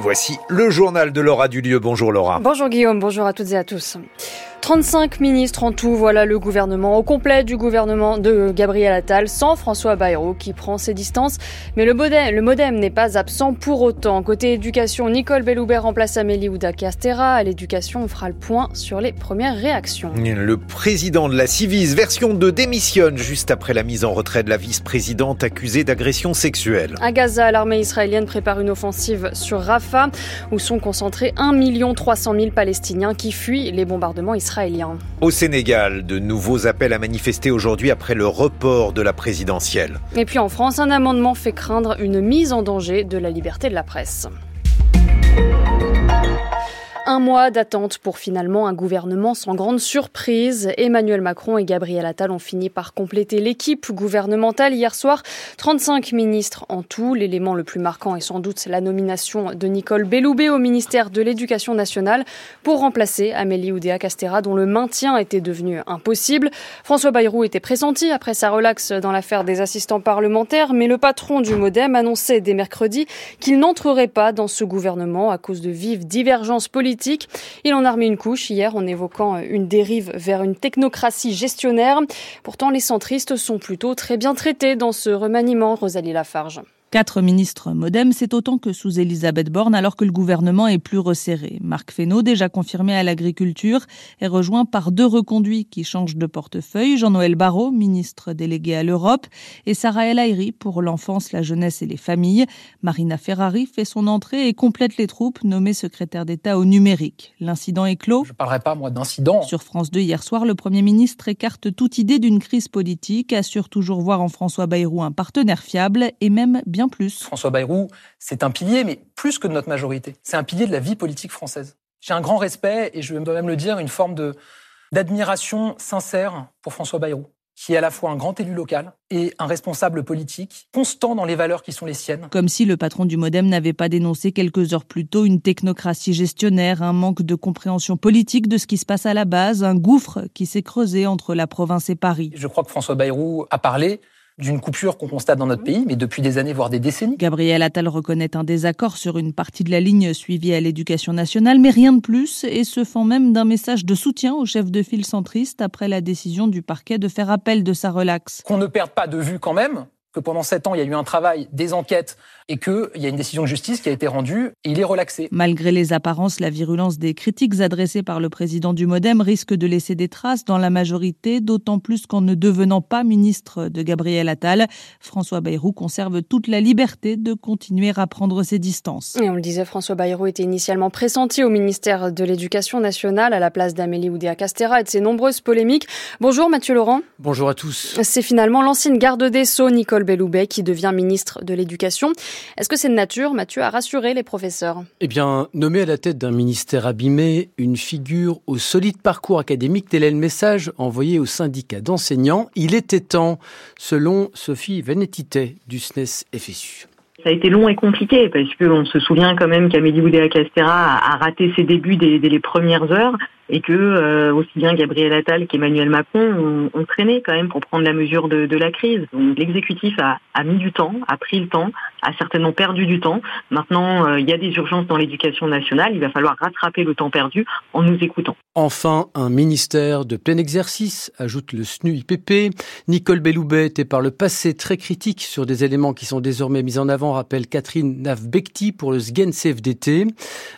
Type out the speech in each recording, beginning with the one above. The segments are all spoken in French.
Voici le journal de Laura Dulieu. Bonjour Laura. Bonjour Guillaume, bonjour à toutes et à tous. 35 ministres en tout, voilà le gouvernement au complet du gouvernement de Gabriel Attal, sans François Bayrou qui prend ses distances. Mais le modem, le modem n'est pas absent pour autant. Côté éducation, Nicole Belloubet remplace Amélie Oudacastera. À l'éducation, on fera le point sur les premières réactions. Le président de la Civis, version 2, démissionne juste après la mise en retrait de la vice-présidente accusée d'agression sexuelle. À Gaza, l'armée israélienne prépare une offensive sur Rafah, où sont concentrés 1 300 000 Palestiniens qui fuient les bombardements israéliens. Au Sénégal, de nouveaux appels à manifester aujourd'hui après le report de la présidentielle. Et puis en France, un amendement fait craindre une mise en danger de la liberté de la presse. Un mois d'attente pour finalement un gouvernement sans grande surprise. Emmanuel Macron et Gabriel Attal ont fini par compléter l'équipe gouvernementale hier soir. 35 ministres en tout. L'élément le plus marquant est sans doute la nomination de Nicole Belloubet au ministère de l'Éducation nationale pour remplacer Amélie Oudéa-Castera dont le maintien était devenu impossible. François Bayrou était pressenti après sa relaxe dans l'affaire des assistants parlementaires, mais le patron du Modem annonçait dès mercredi qu'il n'entrerait pas dans ce gouvernement à cause de vives divergences politiques il en a remis une couche hier en évoquant une dérive vers une technocratie gestionnaire. Pourtant, les centristes sont plutôt très bien traités dans ce remaniement, Rosalie Lafarge. Quatre ministres modem, c'est autant que sous Elisabeth Borne alors que le gouvernement est plus resserré. Marc Fesneau, déjà confirmé à l'agriculture, est rejoint par deux reconduits qui changent de portefeuille. Jean-Noël Barrot, ministre délégué à l'Europe, et Sarah El Haïry pour l'enfance, la jeunesse et les familles. Marina Ferrari fait son entrée et complète les troupes, nommée secrétaire d'État au numérique. L'incident est clos. Je ne parlerai pas, moi, d'incident. Sur France 2 hier soir, le Premier ministre écarte toute idée d'une crise politique, assure toujours voir en François Bayrou un partenaire fiable et même bien plus. François Bayrou, c'est un pilier, mais plus que de notre majorité. C'est un pilier de la vie politique française. J'ai un grand respect, et je vais même le dire, une forme de d'admiration sincère pour François Bayrou, qui est à la fois un grand élu local et un responsable politique, constant dans les valeurs qui sont les siennes. Comme si le patron du Modem n'avait pas dénoncé quelques heures plus tôt une technocratie gestionnaire, un manque de compréhension politique de ce qui se passe à la base, un gouffre qui s'est creusé entre la province et Paris. Je crois que François Bayrou a parlé d'une coupure qu'on constate dans notre pays, mais depuis des années, voire des décennies. Gabriel Attal reconnaît un désaccord sur une partie de la ligne suivie à l'éducation nationale, mais rien de plus, et se fend même d'un message de soutien au chef de file centriste après la décision du parquet de faire appel de sa relaxe. Qu'on ne perde pas de vue quand même que pendant sept ans, il y a eu un travail, des enquêtes, et qu'il y a une décision de justice qui a été rendue, et il est relaxé. Malgré les apparences, la virulence des critiques adressées par le président du Modem risque de laisser des traces dans la majorité, d'autant plus qu'en ne devenant pas ministre de Gabriel Attal, François Bayrou conserve toute la liberté de continuer à prendre ses distances. Et on le disait, François Bayrou était initialement pressenti au ministère de l'Éducation nationale à la place d'Amélie Oudéa-Castera et de ses nombreuses polémiques. Bonjour Mathieu Laurent. Bonjour à tous. C'est finalement l'ancienne garde des Sceaux, Nicole Belloubet qui devient ministre de l'Éducation. Est-ce que c'est de nature, Mathieu, à rassurer les professeurs? Eh bien, nommer à la tête d'un ministère abîmé une figure au solide parcours académique, tel est le message envoyé au syndicat d'enseignants. Il était temps, selon Sophie Venetite du SNES FSU. Ça a été long et compliqué parce qu'on se souvient quand même qu'Amélie Oudéa-Castera a raté ses débuts dès, dès les premières heures et que euh, aussi bien Gabriel Attal qu'Emmanuel Macron ont, traîné quand même pour prendre la mesure de, la crise. Donc l'exécutif a, a, mis du temps, a pris le temps, a certainement perdu du temps. Maintenant, euh, il y a des urgences dans l'éducation nationale. Il va falloir rattraper le temps perdu en nous écoutant. Enfin, un ministère de plein exercice, ajoute le SNU-IPP. Nicole Belloubet était par le passé très critique sur des éléments qui sont désormais mis en avant, rappelle Catherine Navbekti pour le SGEN CFDT.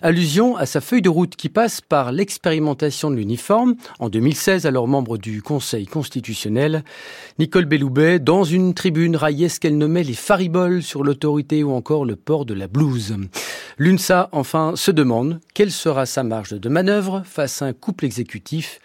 Allusion à sa feuille de route qui passe par l'expérimentation de l'uniforme. En 2016, alors membre du Conseil constitutionnel, Nicole Belloubet, dans une tribune, raillait ce qu'elle nommait les fariboles sur l'autorité ou encore le port de la blouse. L'UNSA, enfin, se demande quelle sera sa marge de manœuvre face à un couple exécutif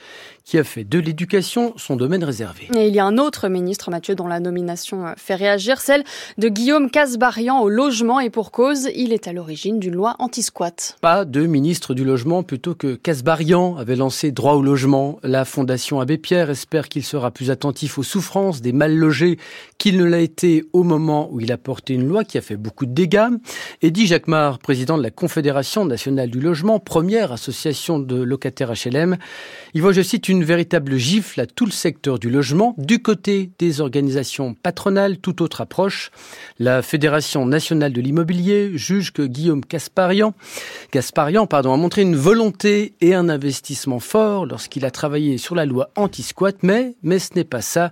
qui a fait de l'éducation son domaine réservé. Et il y a un autre ministre, Mathieu, dont la nomination fait réagir, celle de Guillaume Casbarian au logement et pour cause, il est à l'origine d'une loi anti-squat. Pas de ministre du logement plutôt que Casbarian avait lancé droit au logement. La Fondation Abbé Pierre espère qu'il sera plus attentif aux souffrances des mal logés qu'il ne l'a été au moment où il a porté une loi qui a fait beaucoup de dégâts. Eddie Jacquemart, président de la Confédération nationale du logement, première association de locataires HLM, il voit, je cite, une véritable gifle à tout le secteur du logement. Du côté des organisations patronales, toute autre approche. La Fédération nationale de l'immobilier juge que Guillaume Gasparian pardon, a montré une volonté et un investissement fort lorsqu'il a travaillé sur la loi anti-squat, mais ce n'est pas ça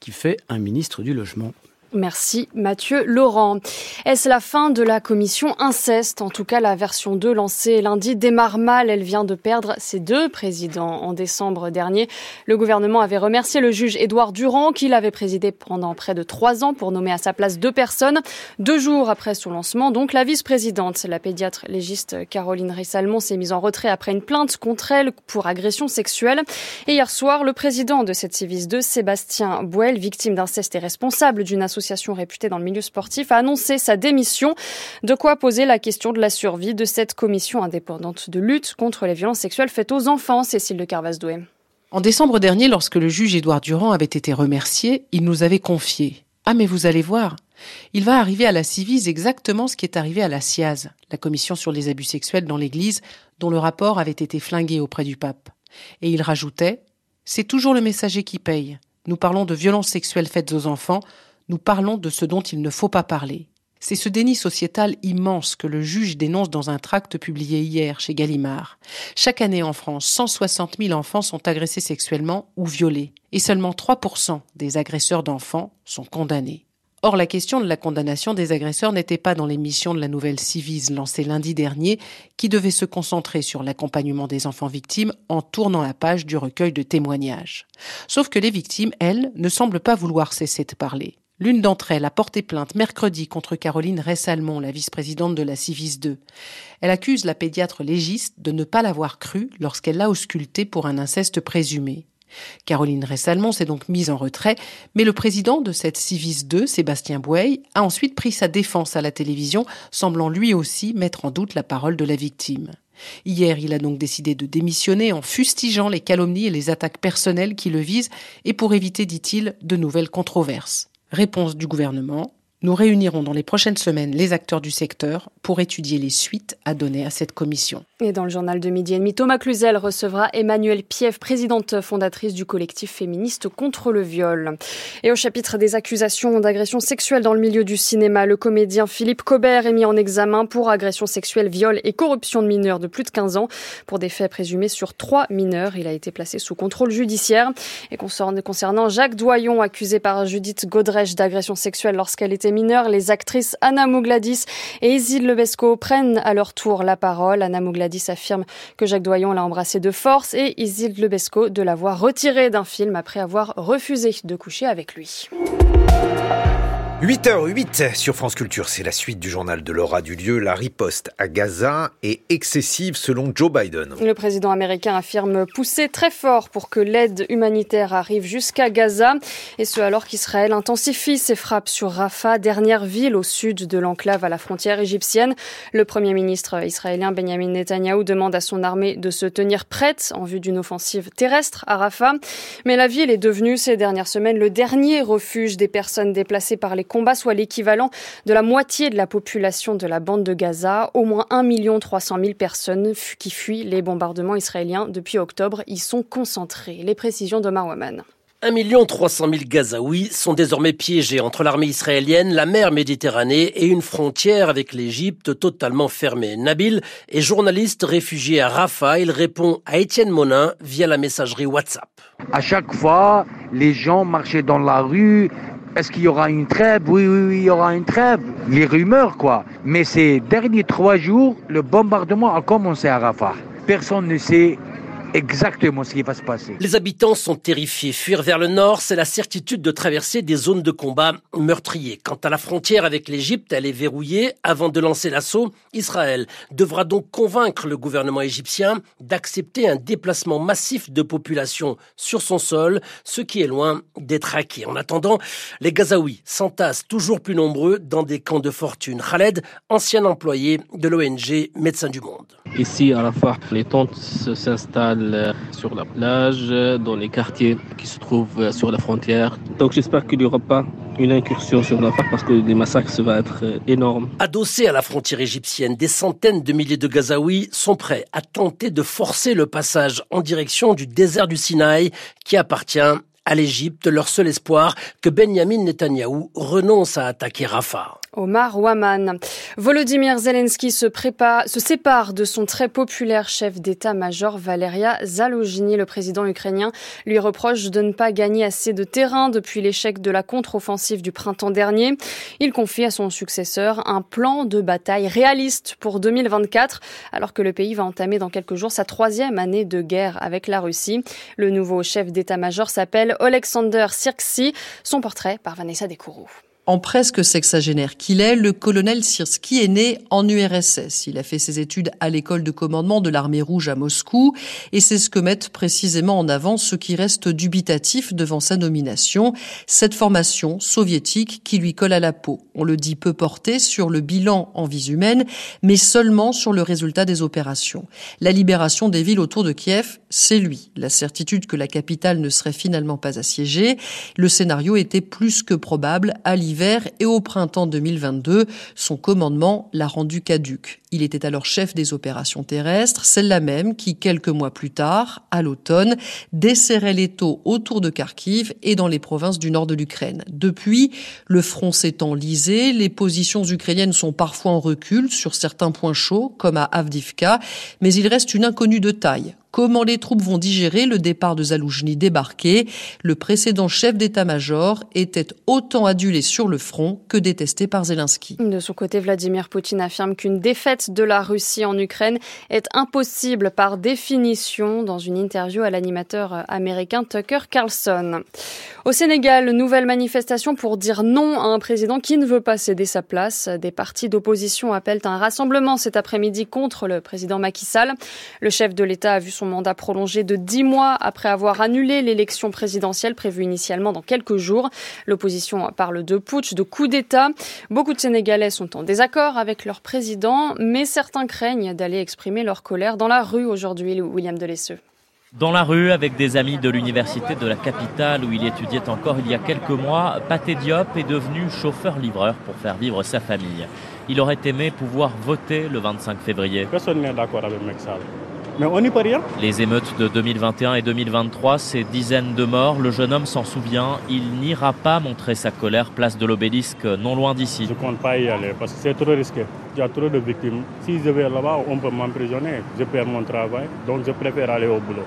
qui fait un ministre du logement. Merci Mathieu Laurent. Est-ce la fin de la commission inceste? En tout cas, la version 2 lancée lundi démarre mal. Elle vient de perdre ses deux présidents en décembre dernier. Le gouvernement avait remercié le juge Édouard Durand, qu'il avait présidé pendant près de trois ans pour nommer à sa place deux personnes. Deux jours après son lancement, donc, la vice-présidente, la pédiatre légiste Caroline Rissalmon, s'est mise en retrait après une plainte contre elle pour agression sexuelle. Et hier soir, le président de cette Civis 2, Sébastien Bouel, victime d'inceste et responsable d'une association association réputée dans le milieu sportif, a annoncé sa démission. De quoi poser la question de la survie de cette commission indépendante de lutte contre les violences sexuelles faites aux enfants, Cécile de Carvasdoué. En décembre dernier, lorsque le juge Édouard Durand avait été remercié, il nous avait confié Ah, mais vous allez voir, il va arriver à la Civise exactement ce qui est arrivé à la SIAZ, la commission sur les abus sexuels dans l'Église, dont le rapport avait été flingué auprès du pape. Et il rajoutait C'est toujours le messager qui paye. Nous parlons de violences sexuelles faites aux enfants, nous parlons de ce dont il ne faut pas parler. C'est ce déni sociétal immense que le juge dénonce dans un tract publié hier chez Gallimard. Chaque année en France, 160 000 enfants sont agressés sexuellement ou violés, et seulement 3% des agresseurs d'enfants sont condamnés. Or, la question de la condamnation des agresseurs n'était pas dans l'émission de la nouvelle Civise lancée lundi dernier, qui devait se concentrer sur l'accompagnement des enfants victimes en tournant la page du recueil de témoignages. Sauf que les victimes, elles, ne semblent pas vouloir cesser de parler. L'une d'entre elles a porté plainte mercredi contre Caroline Ressalmon, la vice-présidente de la Civis 2. Elle accuse la pédiatre légiste de ne pas l'avoir crue lorsqu'elle l'a auscultée pour un inceste présumé. Caroline Ressalmon s'est donc mise en retrait, mais le président de cette Civis 2, Sébastien Bouey, a ensuite pris sa défense à la télévision, semblant lui aussi mettre en doute la parole de la victime. Hier, il a donc décidé de démissionner en fustigeant les calomnies et les attaques personnelles qui le visent et pour éviter, dit-il, de nouvelles controverses. Réponse du gouvernement. Nous réunirons dans les prochaines semaines les acteurs du secteur pour étudier les suites à donner à cette commission. Et dans le journal de midi et demi, Thomas Cluzel recevra Emmanuelle Piève, présidente fondatrice du collectif féministe contre le viol. Et au chapitre des accusations d'agression sexuelle dans le milieu du cinéma, le comédien Philippe Cobert est mis en examen pour agression sexuelle, viol et corruption de mineurs de plus de 15 ans. Pour des faits présumés sur trois mineurs, il a été placé sous contrôle judiciaire. Et concernant Jacques Doyon, accusé par Judith Godrèche d'agression sexuelle lorsqu'elle était les actrices Anna Mougladis et Isid Lebesco prennent à leur tour la parole. Anna Mougladis affirme que Jacques Doyon l'a embrassé de force et Isid Lebesco de l'avoir retiré d'un film après avoir refusé de coucher avec lui. 8h08 sur France Culture, c'est la suite du journal de Laura lieu. La riposte à Gaza est excessive selon Joe Biden. Le président américain affirme pousser très fort pour que l'aide humanitaire arrive jusqu'à Gaza, et ce alors qu'Israël intensifie ses frappes sur Rafah, dernière ville au sud de l'enclave à la frontière égyptienne. Le premier ministre israélien Benjamin Netanyahu demande à son armée de se tenir prête en vue d'une offensive terrestre à Rafah. Mais la ville est devenue ces dernières semaines le dernier refuge des personnes déplacées par les combat soit l'équivalent de la moitié de la population de la bande de Gaza. Au moins 1 300 000 personnes qui fuient les bombardements israéliens depuis octobre y sont concentrées. Les précisions de Marwaman. 1 300 000 Gazaouis sont désormais piégés entre l'armée israélienne, la mer Méditerranée et une frontière avec l'Égypte totalement fermée. Nabil est journaliste réfugié à Rafah. Il répond à Étienne Monin via la messagerie WhatsApp. À chaque fois, les gens marchaient dans la rue, est-ce qu'il y aura une trêve oui, oui, oui, il y aura une trêve. Les rumeurs, quoi. Mais ces derniers trois jours, le bombardement a commencé à Rafah. Personne ne sait exactement ce qui va se passer. Les habitants sont terrifiés. Fuir vers le nord, c'est la certitude de traverser des zones de combat meurtriers. Quant à la frontière avec l'Égypte, elle est verrouillée. Avant de lancer l'assaut, Israël devra donc convaincre le gouvernement égyptien d'accepter un déplacement massif de population sur son sol, ce qui est loin d'être acquis. En attendant, les Gazaouis s'entassent toujours plus nombreux dans des camps de fortune. Khaled, ancien employé de l'ONG Médecins du Monde. Ici, à Rafah, les tentes s'installent euh, sur la plage, dans les quartiers qui se trouvent sur la frontière. Donc j'espère qu'il n'y aura pas une incursion sur la part parce que les massacres, ça va être énorme. Adossés à la frontière égyptienne, des centaines de milliers de Gazaouis sont prêts à tenter de forcer le passage en direction du désert du Sinaï qui appartient à l'Égypte, leur seul espoir que Benjamin Netanyahou renonce à attaquer Rafah. Omar Waman. Volodymyr Zelensky se, prépare, se sépare de son très populaire chef d'état-major Valeria Zalogini. Le président ukrainien lui reproche de ne pas gagner assez de terrain depuis l'échec de la contre-offensive du printemps dernier. Il confie à son successeur un plan de bataille réaliste pour 2024, alors que le pays va entamer dans quelques jours sa troisième année de guerre avec la Russie. Le nouveau chef d'état-major s'appelle Alexander Sirksi. Son portrait par Vanessa Descouroux. En presque sexagénaire qu'il est, le colonel Sirski est né en URSS. Il a fait ses études à l'école de commandement de l'armée rouge à Moscou et c'est ce que mettent précisément en avant ceux qui restent dubitatifs devant sa nomination, cette formation soviétique qui lui colle à la peau. On le dit peu porté sur le bilan en vie humaine, mais seulement sur le résultat des opérations. La libération des villes autour de Kiev, c'est lui. La certitude que la capitale ne serait finalement pas assiégée, le scénario était plus que probable à et au printemps 2022, son commandement l'a rendu caduque. Il était alors chef des opérations terrestres, celle-là même qui, quelques mois plus tard, à l'automne, desserrait les taux autour de Kharkiv et dans les provinces du nord de l'Ukraine. Depuis, le front s'est enlisé, les positions ukrainiennes sont parfois en recul sur certains points chauds, comme à Avdivka, mais il reste une inconnue de taille. Comment les troupes vont digérer le départ de Zaloujny débarqué Le précédent chef d'état-major était autant adulé sur le front que détesté par Zelensky. De son côté, Vladimir Poutine affirme qu'une défaite de la Russie en Ukraine est impossible par définition dans une interview à l'animateur américain Tucker Carlson. Au Sénégal, nouvelle manifestation pour dire non à un président qui ne veut pas céder sa place. Des partis d'opposition appellent un rassemblement cet après-midi contre le président Macky Sall. Le chef de l'État a vu son mandat prolongé de dix mois après avoir annulé l'élection présidentielle prévue initialement dans quelques jours. L'opposition parle de putsch, de coup d'État. Beaucoup de Sénégalais sont en désaccord avec leur président, mais certains craignent d'aller exprimer leur colère dans la rue aujourd'hui, William Delesseux. Dans la rue, avec des amis de l'université de la capitale où il étudiait encore il y a quelques mois, Paté Diop est devenu chauffeur-livreur pour faire vivre sa famille. Il aurait aimé pouvoir voter le 25 février. Personne n'est d'accord avec Mexal. Mais on n'y peut rien. Les émeutes de 2021 et 2023, ces dizaines de morts, le jeune homme s'en souvient. Il n'ira pas montrer sa colère place de l'obélisque, non loin d'ici. Je ne compte pas y aller parce que c'est trop risqué. Il y a trop de victimes. Si je vais là-bas, on peut m'emprisonner. Je perds mon travail. Donc je préfère aller au boulot.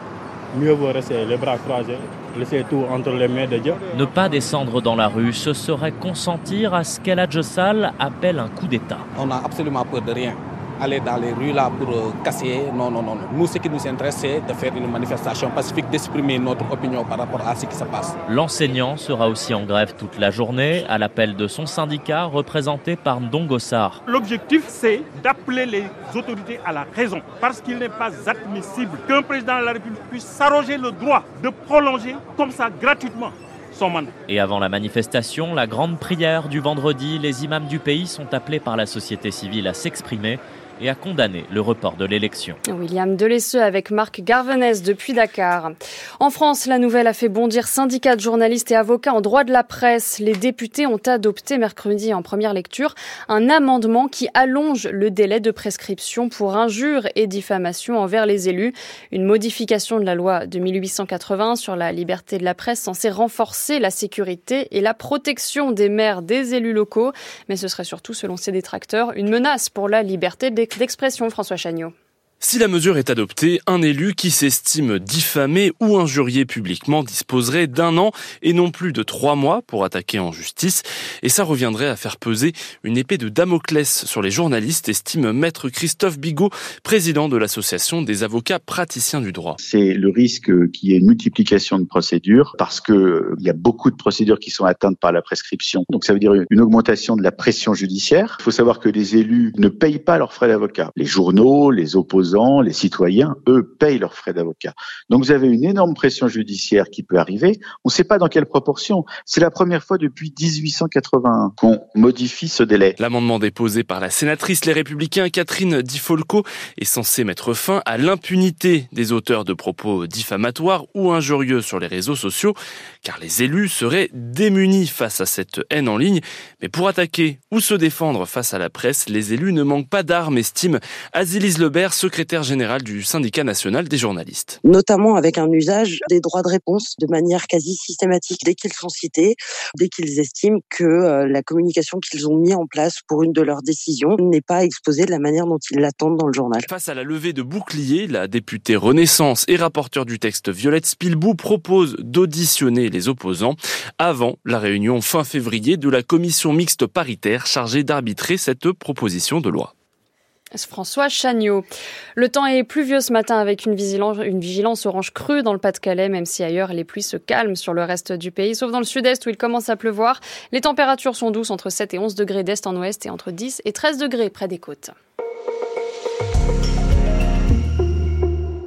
Mieux vaut rester les bras croisés, laisser tout entre les mains de Dieu. Ne pas descendre dans la rue, ce serait consentir à ce qu'El Jossal appelle un coup d'État. On n'a absolument peur de rien aller dans les rues là pour euh, casser. Non, non, non. Nous, ce qui nous intéresse, c'est de faire une manifestation pacifique, d'exprimer notre opinion par rapport à ce qui se passe. L'enseignant sera aussi en grève toute la journée à l'appel de son syndicat représenté par Ndongossar. L'objectif, c'est d'appeler les autorités à la raison parce qu'il n'est pas admissible qu'un président de la République puisse s'arroger le droit de prolonger comme ça gratuitement son mandat. Et avant la manifestation, la grande prière du vendredi, les imams du pays sont appelés par la société civile à s'exprimer et a condamné le report de l'élection. William Delesseux avec Marc Garvenès depuis Dakar. En France, la nouvelle a fait bondir syndicats de journalistes et avocats en droit de la presse. Les députés ont adopté mercredi en première lecture un amendement qui allonge le délai de prescription pour injures et diffamation envers les élus. Une modification de la loi de 1880 sur la liberté de la presse censée renforcer la sécurité et la protection des maires des élus locaux. Mais ce serait surtout, selon ses détracteurs, une menace pour la liberté des d'expression, François Chagnot. Si la mesure est adoptée, un élu qui s'estime diffamé ou injurié publiquement disposerait d'un an et non plus de trois mois pour attaquer en justice. Et ça reviendrait à faire peser une épée de Damoclès sur les journalistes, estime maître Christophe Bigot, président de l'association des avocats praticiens du droit. C'est le risque qu'il y ait une multiplication de procédures parce que il y a beaucoup de procédures qui sont atteintes par la prescription. Donc ça veut dire une augmentation de la pression judiciaire. Il faut savoir que les élus ne payent pas leurs frais d'avocat. Les journaux, les opposants opposants, les citoyens, eux, payent leurs frais d'avocat. Donc vous avez une énorme pression judiciaire qui peut arriver. On ne sait pas dans quelle proportion. C'est la première fois depuis 1881 qu'on modifie ce délai. L'amendement déposé par la sénatrice Les Républicains Catherine Di Folco est censé mettre fin à l'impunité des auteurs de propos diffamatoires ou injurieux sur les réseaux sociaux, car les élus seraient démunis face à cette haine en ligne. Mais pour attaquer ou se défendre face à la presse, les élus ne manquent pas d'armes, estime Azilise Lebert, secrétaire générale du syndicat national des journalistes. Notamment avec un usage des droits de réponse de manière quasi systématique dès qu'ils sont cités, dès qu'ils estiment que euh, la communication qu'ils ont mis en place pour une de leurs décisions n'est pas exposée de la manière dont ils l'attendent dans le journal. Face à la levée de boucliers, la députée Renaissance et rapporteur du texte Violette Spilbou propose d'auditionner les opposants avant la réunion fin février de la commission mixte paritaire chargée d'arbitrer cette proposition de loi. François Chagnot. Le temps est pluvieux ce matin avec une vigilance, orange crue dans le Pas-de-Calais, même si ailleurs les pluies se calment sur le reste du pays, sauf dans le sud-est où il commence à pleuvoir. Les températures sont douces entre 7 et 11 degrés d'est en ouest et entre 10 et 13 degrés près des côtes.